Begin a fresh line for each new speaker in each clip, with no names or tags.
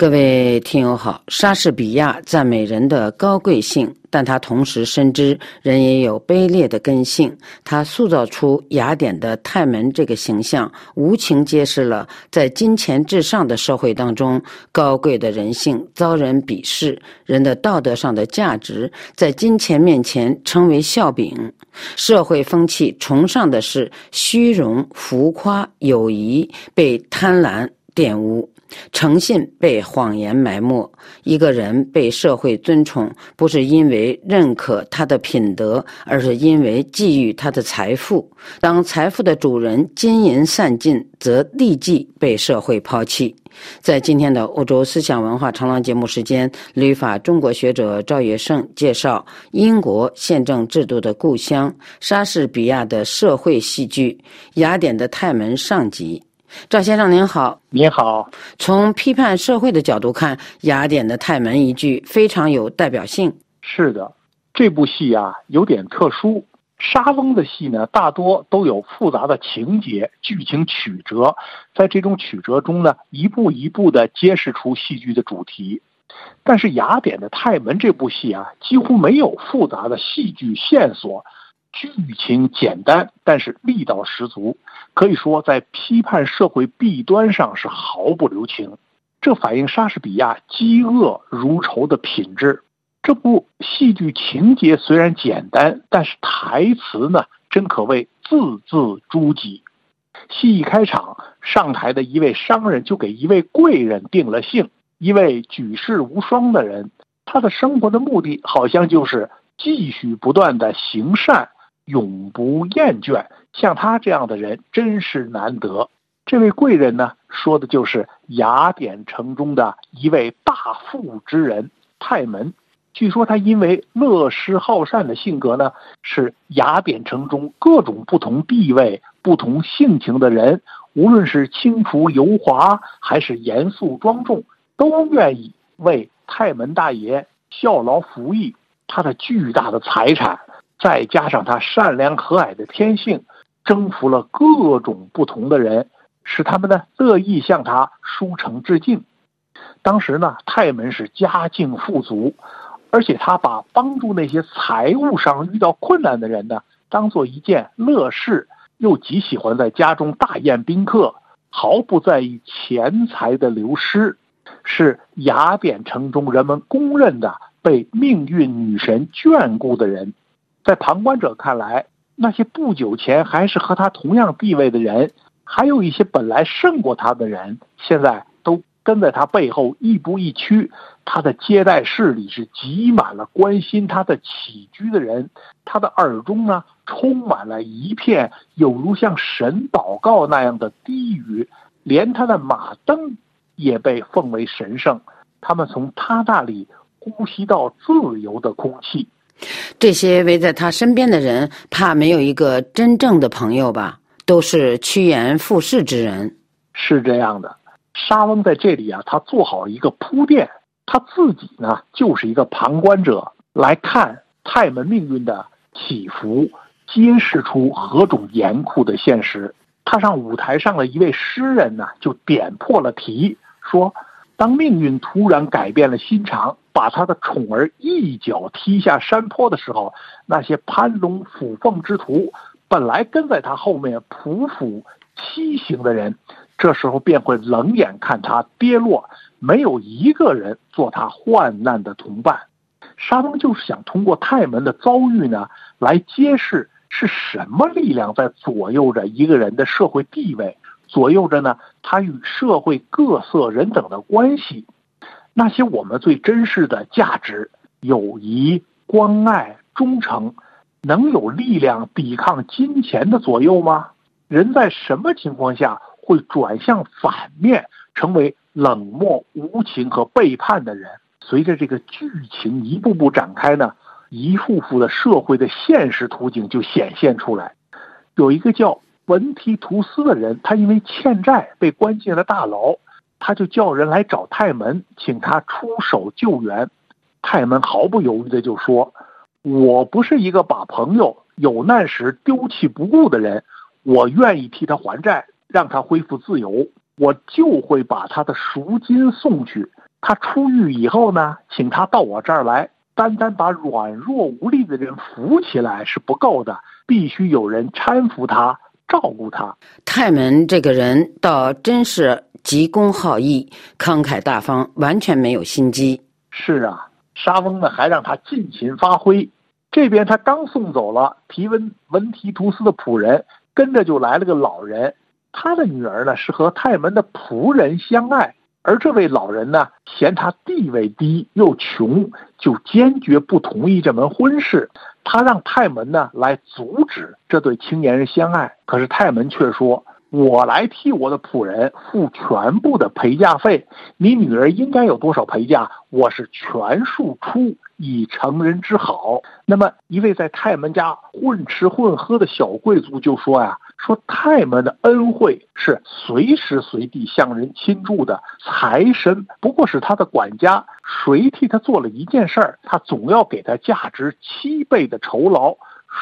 各位听友好，莎士比亚赞美人的高贵性，但他同时深知人也有卑劣的根性。他塑造出雅典的泰门这个形象，无情揭示了在金钱至上的社会当中，高贵的人性遭人鄙视，人的道德上的价值在金钱面前称为笑柄。社会风气崇尚的是虚荣、浮夸，友谊被贪婪玷污。诚信被谎言埋没，一个人被社会尊崇，不是因为认可他的品德，而是因为觊觎他的财富。当财富的主人金银散尽，则立即被社会抛弃。在今天的欧洲思想文化长廊节目时间，旅法中国学者赵月胜介绍英国宪政制度的故乡——莎士比亚的社会戏剧《雅典的泰门》上集。赵先生您好，
您好。
从批判社会的角度看，雅典的泰门一句非常有代表性。
是的，这部戏啊有点特殊。莎翁的戏呢，大多都有复杂的情节、剧情曲折，在这种曲折中呢，一步一步地揭示出戏剧的主题。但是雅典的泰门这部戏啊，几乎没有复杂的戏剧线索。剧情简单，但是力道十足，可以说在批判社会弊端上是毫不留情。这反映莎士比亚嫉恶如仇的品质。这部戏剧情节虽然简单，但是台词呢，真可谓字字珠玑。戏一开场，上台的一位商人就给一位贵人定了性，一位举世无双的人，他的生活的目的好像就是继续不断的行善。永不厌倦，像他这样的人真是难得。这位贵人呢，说的就是雅典城中的一位大富之人泰门。据说他因为乐施好善的性格呢，是雅典城中各种不同地位、不同性情的人，无论是轻浮油滑还是严肃庄重，都愿意为泰门大爷效劳服役。他的巨大的财产。再加上他善良和蔼的天性，征服了各种不同的人，使他们呢乐意向他书诚致敬。当时呢，泰门是家境富足，而且他把帮助那些财务上遇到困难的人呢，当做一件乐事，又极喜欢在家中大宴宾客，毫不在意钱财的流失，是雅典城中人们公认的被命运女神眷顾的人。在旁观者看来，那些不久前还是和他同样地位的人，还有一些本来胜过他的人，现在都跟在他背后亦步亦趋。他的接待室里是挤满了关心他的起居的人，他的耳中呢充满了一片有如像神祷告那样的低语，连他的马灯也被奉为神圣。他们从他那里呼吸到自由的空气。
这些围在他身边的人，怕没有一个真正的朋友吧？都是趋炎附势之人。
是这样的，沙翁在这里啊，他做好一个铺垫，他自己呢就是一个旁观者，来看泰门命运的起伏，揭示出何种严酷的现实。他上舞台上的一位诗人呢，就点破了题，说。当命运突然改变了心肠，把他的宠儿一脚踢下山坡的时候，那些攀龙附凤之徒，本来跟在他后面匍匐欺行的人，这时候便会冷眼看他跌落，没有一个人做他患难的同伴。沙翁就是想通过泰门的遭遇呢，来揭示是什么力量在左右着一个人的社会地位。左右着呢，他与社会各色人等的关系，那些我们最珍视的价值，友谊、关爱、忠诚，能有力量抵抗金钱的左右吗？人在什么情况下会转向反面，成为冷漠无情和背叛的人？随着这个剧情一步步展开呢，一幅幅的社会的现实图景就显现出来。有一个叫。文提图斯的人，他因为欠债被关进了大牢，他就叫人来找泰门，请他出手救援。泰门毫不犹豫的就说：“我不是一个把朋友有难时丢弃不顾的人，我愿意替他还债，让他恢复自由，我就会把他的赎金送去。他出狱以后呢，请他到我这儿来，单单把软弱无力的人扶起来是不够的，必须有人搀扶他，照顾他。
泰门这个人倒真是急公好义、慷慨大方，完全没有心机。
是啊，沙翁呢还让他尽情发挥。这边他刚送走了提文文提图斯的仆人，跟着就来了个老人。他的女儿呢是和泰门的仆人相爱，而这位老人呢嫌他地位低又穷，就坚决不同意这门婚事。他让泰门呢来阻止这对青年人相爱，可是泰门却说：“我来替我的仆人付全部的陪嫁费，你女儿应该有多少陪嫁，我是全数出。”以成人之好。那么，一位在泰门家混吃混喝的小贵族就说呀：“说泰门的恩惠是随时随地向人倾注的，财神不过是他的管家，谁替他做了一件事儿，他总要给他价值七倍的酬劳。”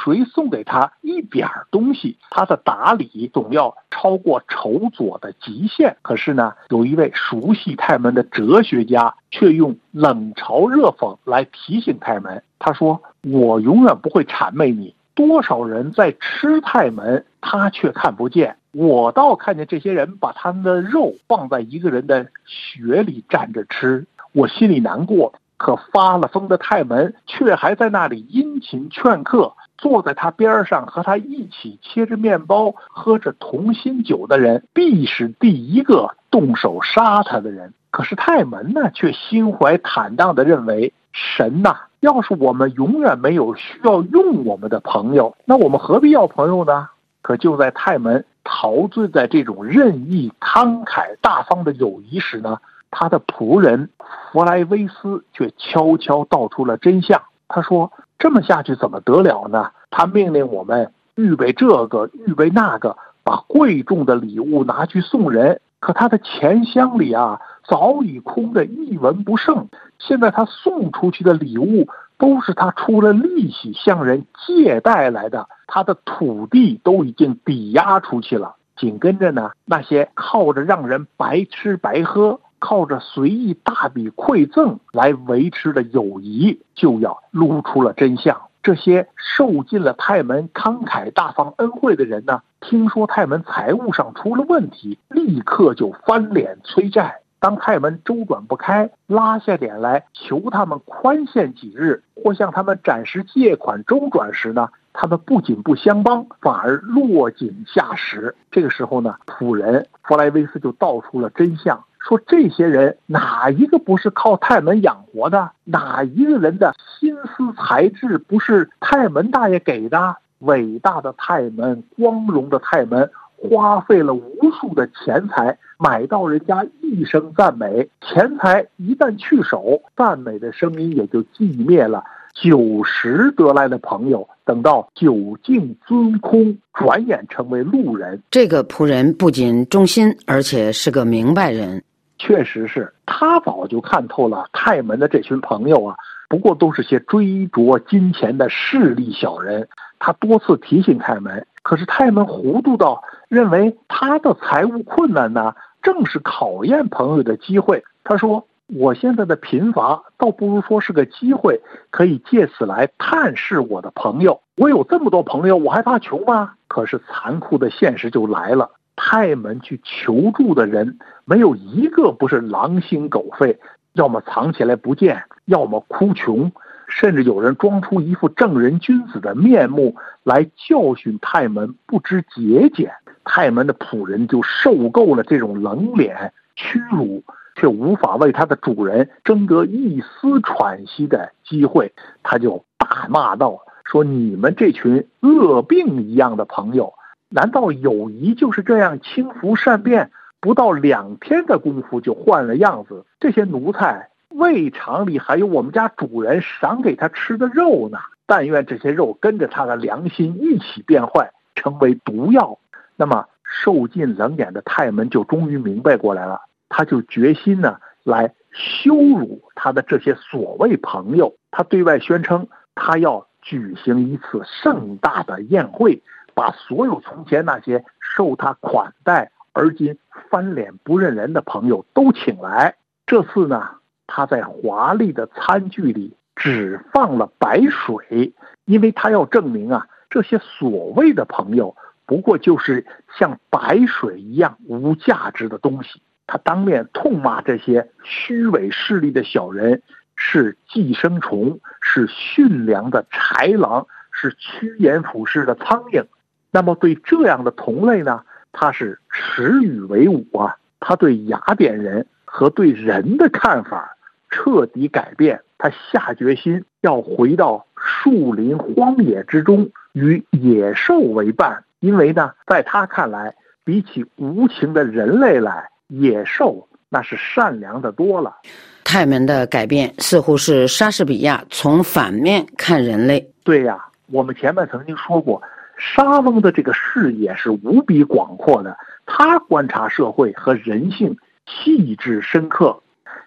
谁送给他一点儿东西，他的打理总要超过筹左的极限。可是呢，有一位熟悉泰门的哲学家，却用冷嘲热讽来提醒泰门。他说：“我永远不会谄媚你。多少人在吃泰门，他却看不见。我倒看见这些人把他们的肉放在一个人的血里蘸着吃，我心里难过。可发了疯的泰门却还在那里殷勤劝客。”坐在他边上和他一起切着面包、喝着同心酒的人，必是第一个动手杀他的人。可是泰门呢，却心怀坦荡地认为，神呐，要是我们永远没有需要用我们的朋友，那我们何必要朋友呢？可就在泰门陶醉在这种任意、慷慨大方的友谊时呢，他的仆人弗莱威斯却悄悄道出了真相。他说。这么下去怎么得了呢？他命令我们预备这个，预备那个，把贵重的礼物拿去送人。可他的钱箱里啊，早已空的一文不剩。现在他送出去的礼物，都是他出了利息向人借贷来的。他的土地都已经抵押出去了。紧跟着呢，那些靠着让人白吃白喝。靠着随意大笔馈赠来维持的友谊，就要露出了真相。这些受尽了泰门慷慨大方恩惠的人呢，听说泰门财务上出了问题，立刻就翻脸催债。当泰门周转不开，拉下脸来求他们宽限几日，或向他们暂时借款周转时呢，他们不仅不相帮，反而落井下石。这个时候呢，仆人弗莱维斯就道出了真相。说这些人哪一个不是靠泰门养活的？哪一个人的心思才智不是泰门大爷给的？伟大的泰门，光荣的泰门，花费了无数的钱财买到人家一声赞美，钱财一旦去手，赞美的声音也就寂灭了。九十得来的朋友，等到酒尽樽空，转眼成为路人。
这个仆人不仅忠心，而且是个明白人。
确实是他早就看透了泰门的这群朋友啊，不过都是些追逐金钱的势利小人。他多次提醒泰门，可是泰门糊涂到认为他的财务困难呢，正是考验朋友的机会。他说：“我现在的贫乏，倒不如说是个机会，可以借此来探视我的朋友。我有这么多朋友，我还怕穷吗？”可是残酷的现实就来了。泰门去求助的人，没有一个不是狼心狗肺，要么藏起来不见，要么哭穷，甚至有人装出一副正人君子的面目来教训泰门不知节俭。泰门的仆人就受够了这种冷脸屈辱，却无法为他的主人争得一丝喘息的机会，他就大骂道：“说你们这群恶病一样的朋友！”难道友谊就是这样轻浮善变？不到两天的功夫就换了样子。这些奴才胃肠里还有我们家主人赏给他吃的肉呢。但愿这些肉跟着他的良心一起变坏，成为毒药。那么受尽冷眼的泰门就终于明白过来了，他就决心呢来羞辱他的这些所谓朋友。他对外宣称，他要举行一次盛大的宴会。把所有从前那些受他款待而今翻脸不认人的朋友都请来。这次呢，他在华丽的餐具里只放了白水，因为他要证明啊，这些所谓的朋友不过就是像白水一样无价值的东西。他当面痛骂这些虚伪势力的小人是寄生虫，是驯良的豺狼，是趋炎附势的苍蝇。那么对这样的同类呢，他是耻与为伍啊！他对雅典人和对人的看法彻底改变，他下决心要回到树林荒野之中与野兽为伴，因为呢，在他看来，比起无情的人类来。野兽那是善良的多了。
泰门的改变似乎是莎士比亚从反面看人类。
对呀，我们前面曾经说过，莎翁的这个视野是无比广阔的，他观察社会和人性细致深刻。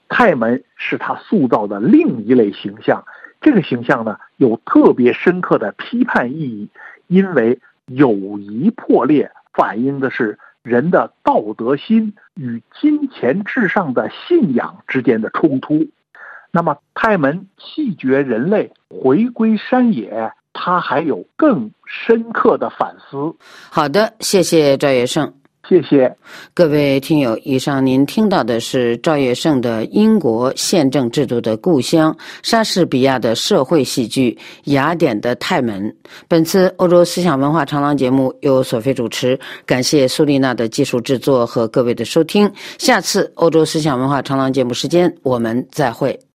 泰门是他塑造的另一类形象，这个形象呢有特别深刻的批判意义，因为友谊破裂反映的是。人的道德心与金钱至上的信仰之间的冲突，那么泰门弃绝人类，回归山野，他还有更深刻的反思。
好的，谢谢赵月胜。
谢谢
各位听友，以上您听到的是赵月胜的英国宪政制度的故乡——莎士比亚的社会戏剧《雅典的泰门》。本次欧洲思想文化长廊节目由索菲主持，感谢苏丽娜的技术制作和各位的收听。下次欧洲思想文化长廊节目时间，我们再会。